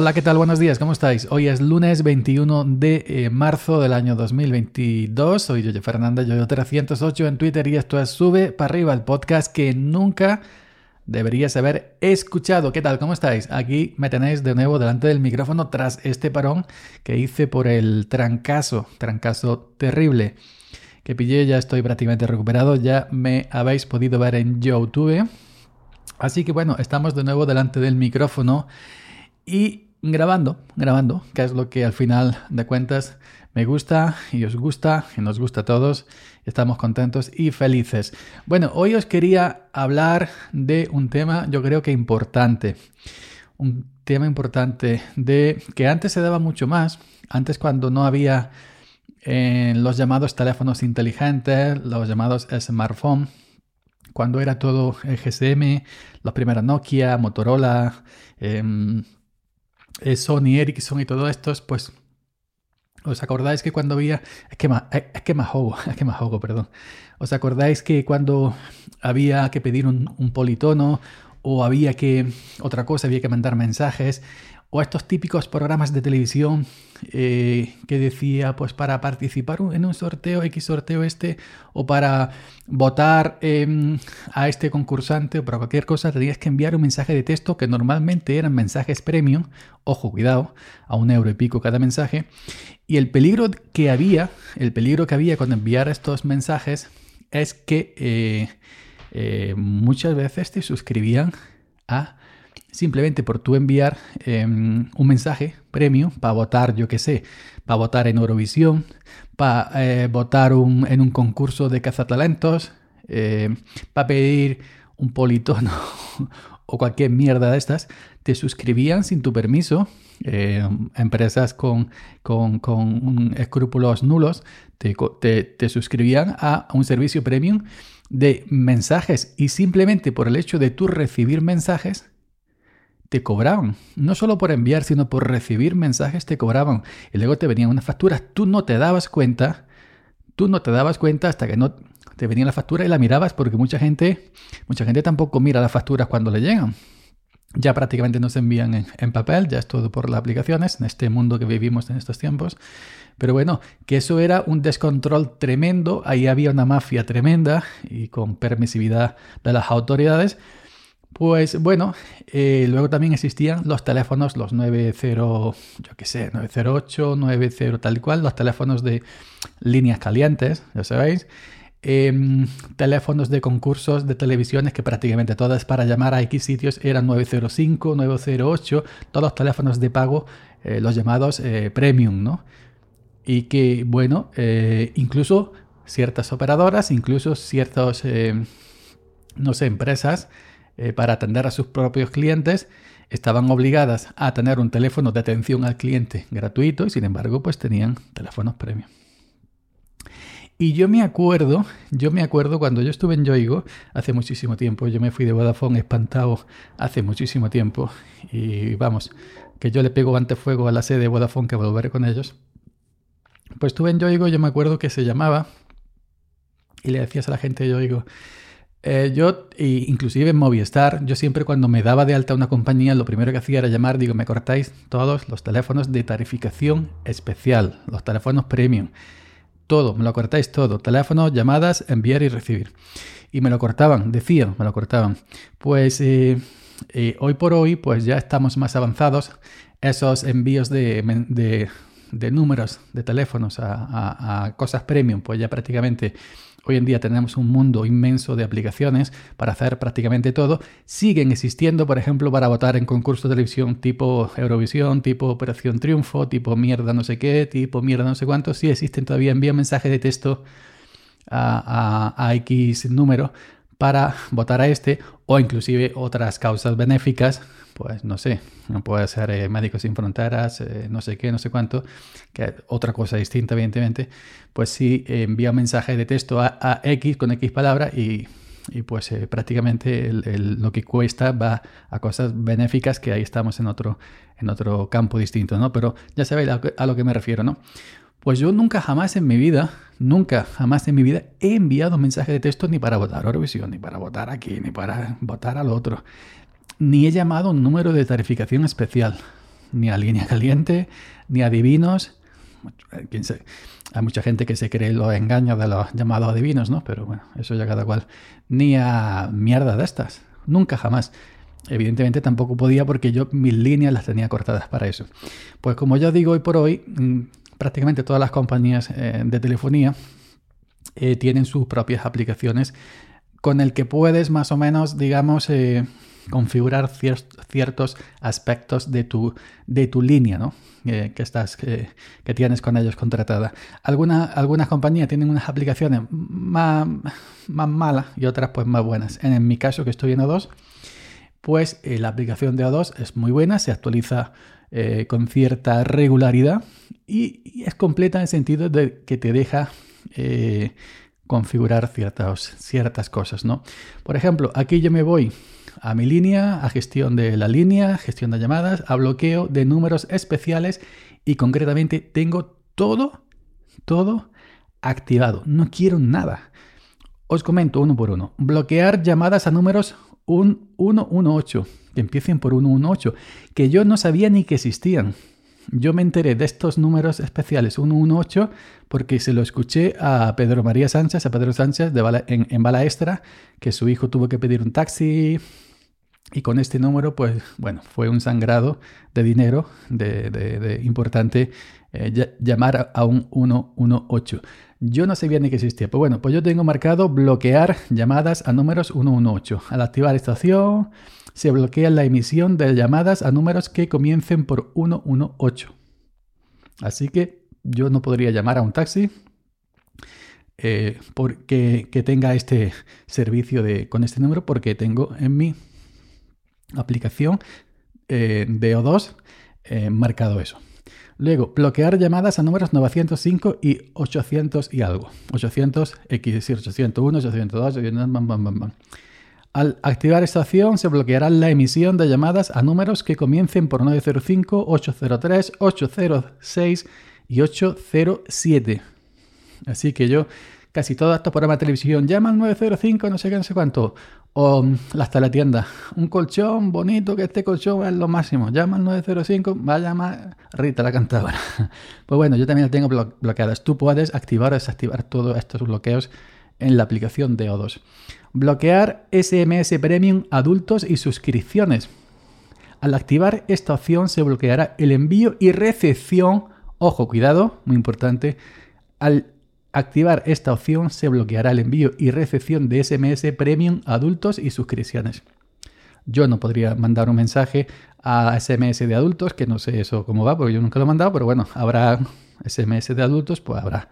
Hola, ¿qué tal? Buenos días, ¿cómo estáis? Hoy es lunes 21 de eh, marzo del año 2022. Soy Yoyo Fernanda, Yoyo308 en Twitter y esto es Sube para arriba, el podcast que nunca deberías haber escuchado. ¿Qué tal? ¿Cómo estáis? Aquí me tenéis de nuevo delante del micrófono tras este parón que hice por el trancazo, trancazo terrible que pillé. Ya estoy prácticamente recuperado, ya me habéis podido ver en YouTube. Así que bueno, estamos de nuevo delante del micrófono y grabando, grabando, que es lo que al final de cuentas me gusta y os gusta y nos gusta a todos. Estamos contentos y felices. Bueno, hoy os quería hablar de un tema yo creo que importante. Un tema importante de que antes se daba mucho más. Antes cuando no había eh, los llamados teléfonos inteligentes, los llamados smartphones, cuando era todo GSM, la primera Nokia, Motorola, eh, Sony Ericsson y todo esto, pues ¿Os acordáis que cuando había... Es que, más, es que más juego, es que más juego, perdón. ¿Os acordáis que cuando había que pedir un, un, politono o había que... Otra cosa, había que mandar mensajes o estos típicos programas de televisión eh, que decía, pues para participar en un sorteo, X sorteo este, o para votar eh, a este concursante o para cualquier cosa, tenías que enviar un mensaje de texto que normalmente eran mensajes premium, ojo, cuidado, a un euro y pico cada mensaje. Y el peligro que había, el peligro que había con enviar estos mensajes es que eh, eh muchas veces te suscribían a simplemente por tú enviar em, un mensaje premio para votar, yo qué sé, para votar en Eurovisión, para eh, votar en un concurso de cazatalentos, eh, para pedir un politono o cualquier mierda de estas, te suscribían sin tu permiso. Em, empresas con, con, escrúpulos nulos te, te suscribían a un servicio premium de mensajes y simplemente por el hecho de tú recibir mensajes te cobraban. No solo por enviar, sino por recibir mensajes te cobraban. Y luego te venían unas facturas. Tú no te dabas cuenta. Tú no te dabas cuenta hasta que no te venía la factura y la mirabas porque mucha gente, mucha gente tampoco mira las facturas cuando le llegan. Ya prácticamente no se envían en, en papel, ya es todo por las aplicaciones, en este mundo que vivimos en estos tiempos. Pero bueno, que eso era un descontrol tremendo, ahí había una mafia tremenda y con permisividad de las autoridades pues bueno, eh, luego también existían los teléfonos, los 90, yo qué sé, 908, 90 tal y cual, los teléfonos de líneas calientes, ya sabéis. Em, teléfonos de concursos de televisiones que prácticamente todas para llamar a X sitios eran 905, 908, todos los teléfonos de pago, eh, los llamados eh, premium, ¿no? Y que, bueno, incluso ciertas operadoras, incluso ciertas, no sé, empresas, eh, para atender a sus propios clientes estaban obligadas a tener un teléfono de atención al cliente gratuito y sin embargo pues tenían teléfonos premium. Y yo me acuerdo, yo me acuerdo cuando yo estuve en Yoigo hace muchísimo tiempo, yo me fui de Vodafone espantado hace muchísimo tiempo y vamos, que yo le pego antes fuego a la sede de Vodafone que volveré con ellos. Pues estuve en Yoigo, yo me acuerdo que se llamaba y le decías a la gente de Yoigo, eh, yo, inclusive en Movistar, yo siempre cuando me daba de alta una compañía, lo primero que hacía era llamar, digo, me cortáis todos los teléfonos de tarificación especial, los teléfonos premium. Todo, me lo cortáis todo. Teléfonos, llamadas, enviar y recibir. Y me lo cortaban, decían, me lo cortaban. Pues eh, eh, hoy por hoy, pues ya estamos más avanzados. Esos envíos de, de, números de teléfonos a, cosas premium, pues ya prácticamente Hoy en día tenemos un mundo inmenso de aplicaciones para hacer prácticamente todo. Siguen existiendo, por ejemplo, para votar en concursos de televisión tipo Eurovisión, tipo Operación Triunfo, tipo mierda no sé qué, tipo mierda no sé cuánto. Sí existen todavía. Envía mensaje de texto a, a X número para votar a este o inclusive otras causas benéficas pues no sé, no puede ser eh, Médicos Sin Fronteras, eh, no sé qué, no sé cuánto, que otra cosa distinta, evidentemente, pues sí envía un mensaje de texto a, X con X palabra y, pues eh, prácticamente lo que cuesta va a cosas benéficas que ahí estamos en otro, en otro campo distinto, ¿no? Pero ya sabéis a, a lo que me refiero, ¿no? Pues yo nunca jamás en mi vida, nunca jamás en mi vida he enviado un mensaje de texto ni para votar Eurovisión, ni para votar aquí, ni para votar al otro ni he llamado un número de tarificación especial. ni a línea caliente, ni a divinos. Hay mucha gente que se cree los engaños de los llamados divinos, ¿no? Pero bueno, eso ya cada cual. Ni a mierda de estas. Nunca jamás. Evidentemente tampoco podía porque yo mis líneas las tenía cortadas para eso. Pues como ya digo hoy por hoy, mm, prácticamente todas las compañías eh, de telefonía eh, tienen sus propias aplicaciones con el que puedes más o menos, digamos, eh, configurar ciertos aspectos de tu, de tu línea, ¿no? que, estás, que, tienes con ellos contratada. algunas compañías tienen unas aplicaciones más, más malas y otras pues más buenas. En, mi caso, que estoy en O2, pues la aplicación de O2 es muy buena, se actualiza eh, con cierta regularidad y, es completa en el sentido de que te deja eh, configurar ciertas, ciertas cosas, ¿no? Por ejemplo, aquí yo me voy a mi línea, a gestión de la línea, gestión de llamadas, a bloqueo de números especiales y concretamente tengo todo, todo activado. No quiero nada. Os comento uno por uno. Bloquear llamadas a números 118, que empiecen por 118, que yo no sabía ni que existían. Yo me enteré de estos números especiales 118 porque se lo escuché a Pedro María Sánchez, a Pedro Sánchez de en, en Bala Extra, que su hijo tuvo que pedir un taxi y con este número, pues bueno, fue un sangrado de dinero de, importante eh, llamar a un 118. Yo no sabía ni que existía. Pues bueno, pues yo tengo marcado bloquear llamadas a números 118. Al activar esta opción, se bloquea la emisión de llamadas a números que comiencen por 118. Así que yo no podría llamar a un taxi eh, porque que tenga este servicio de, con este número porque tengo en mi aplicación eh, de O2 eh, marcado eso. Luego, bloquear llamadas a números 905 y 800 y algo. 800, X, decir 801, 802, 802 Al activar esta opción se bloqueará la emisión de llamadas a números que comiencen por 905, 803, 806 y 807. Así que yo casi todos estos programas de televisión llama al 905, no sé qué, no sé cuánto. O las teletiendas. Un colchón bonito, que este colchón es lo máximo. Llama al 905, va a llamar Rita la cantadora. Pues bueno, yo también las tengo bloqueadas. Tú puedes activar o desactivar todos estos bloqueos en la aplicación de O2. Bloquear SMS Premium adultos y suscripciones. Al activar esta opción se bloqueará el envío y recepción, ojo, cuidado, muy importante, al activar esta opción se bloqueará el envío y recepción de SMS Premium adultos y suscripciones. Yo no podría mandar un mensaje a SMS de adultos, que no sé eso cómo va, porque yo nunca lo he mandado, pero bueno, habrá SMS de adultos, pues habrá.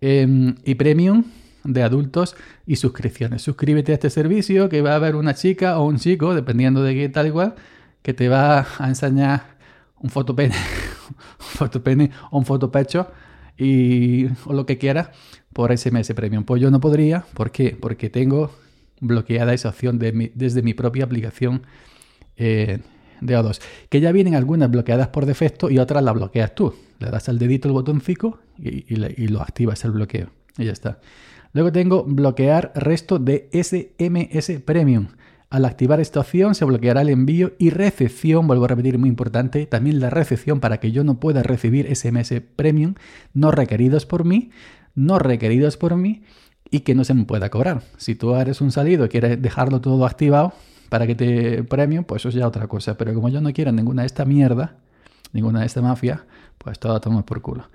Em, y Premium de adultos y suscripciones. Suscríbete a este servicio que va a haber una chica o un chico, dependiendo de qué tal igual, que te va a enseñar un fotopene, un fotopene o un fotopecho y, o lo que quiera por SMS Premium. Pues yo no podría. ¿Por qué? Porque tengo bloqueada esa opción desde mi propia aplicación eh, de O2. Que ya vienen algunas bloqueadas por defecto y otras las bloqueas tú. Le das al dedito el botoncito y, y lo activas el bloqueo. Y ya está. Luego tengo bloquear resto de SMS Premium. Al activar esta opción se bloqueará el envío y recepción, vuelvo a repetir, muy importante, también la recepción para que yo no pueda recibir SMS premium no requeridos por mí, no requeridos por mí y que no se me pueda cobrar. Si tú eres un salido y quieres dejarlo todo activado para que te premium, pues eso es ya otra cosa. Pero como yo no quiero ninguna de esta mierda, ninguna de esta mafia, pues todo toma por culo.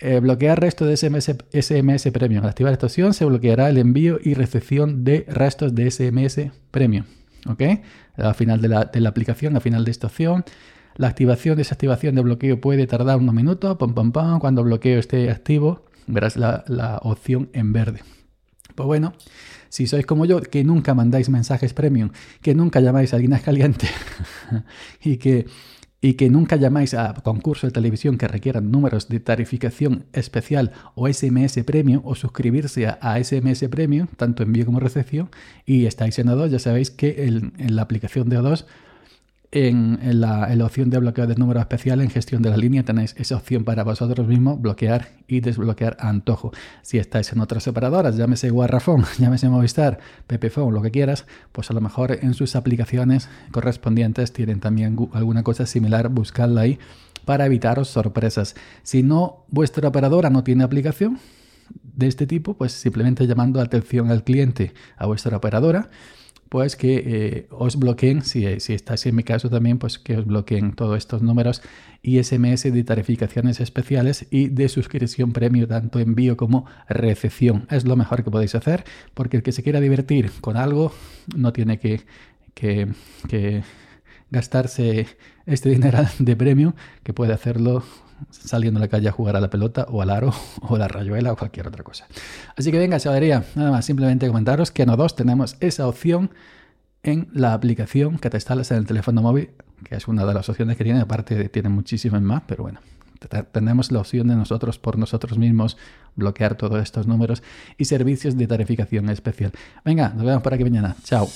Eh, bloquear resto de SMS, SMS Premium. Al activar esta opción se bloqueará el envío y recepción de restos de SMS Premium. ¿Ok? Al final de la, aplicación, al final de esta opción. La activación, desactivación de bloqueo puede tardar unos minutos. Pam, pam, pam. Cuando bloqueo esté activo, verás la, la opción en verde. Pues bueno, si sois como yo, que nunca mandáis mensajes premium, que nunca llamáis a alguien caliente y que y que nunca llamáis a concursos de televisión que requieran números de tarificación especial o SMS Premium o suscribirse a, SMS Premium, tanto envío como recepción, y estáis en O2, ya sabéis que en la aplicación de O2 en, la, opción de bloqueo de número especial en gestión de la línea tenéis esa opción para vosotros mismos bloquear y desbloquear antojo. Si estáis en otras operadoras, llámese Guarrafón, llámese Movistar, Pepephone, lo que quieras, pues a lo mejor en sus aplicaciones correspondientes tienen también alguna cosa similar, buscadla ahí para evitaros sorpresas. Si no, vuestra operadora no tiene aplicación de este tipo, pues simplemente llamando atención al cliente a vuestra operadora pues que eh, os bloqueen, si, si estáis en mi caso también, pues que os bloqueen todos estos números y SMS de tarificaciones especiales y de suscripción premio, tanto envío como recepción. Es lo mejor que podéis hacer, porque el que se quiera divertir con algo no tiene que, que, que gastarse este dinero de premio, que puede hacerlo saliendo a la calle a jugar a la pelota o al aro o a la rayuela o cualquier otra cosa. Así que venga, chavalería, nada más, simplemente comentaros que en O2 tenemos esa opción en la aplicación que te instalas en el teléfono móvil, que es una de las opciones que tiene, aparte tiene muchísimas más, pero bueno, tenemos la opción de nosotros por nosotros mismos bloquear todos estos números y servicios de tarificación especial. Venga, nos vemos por aquí mañana. Chao.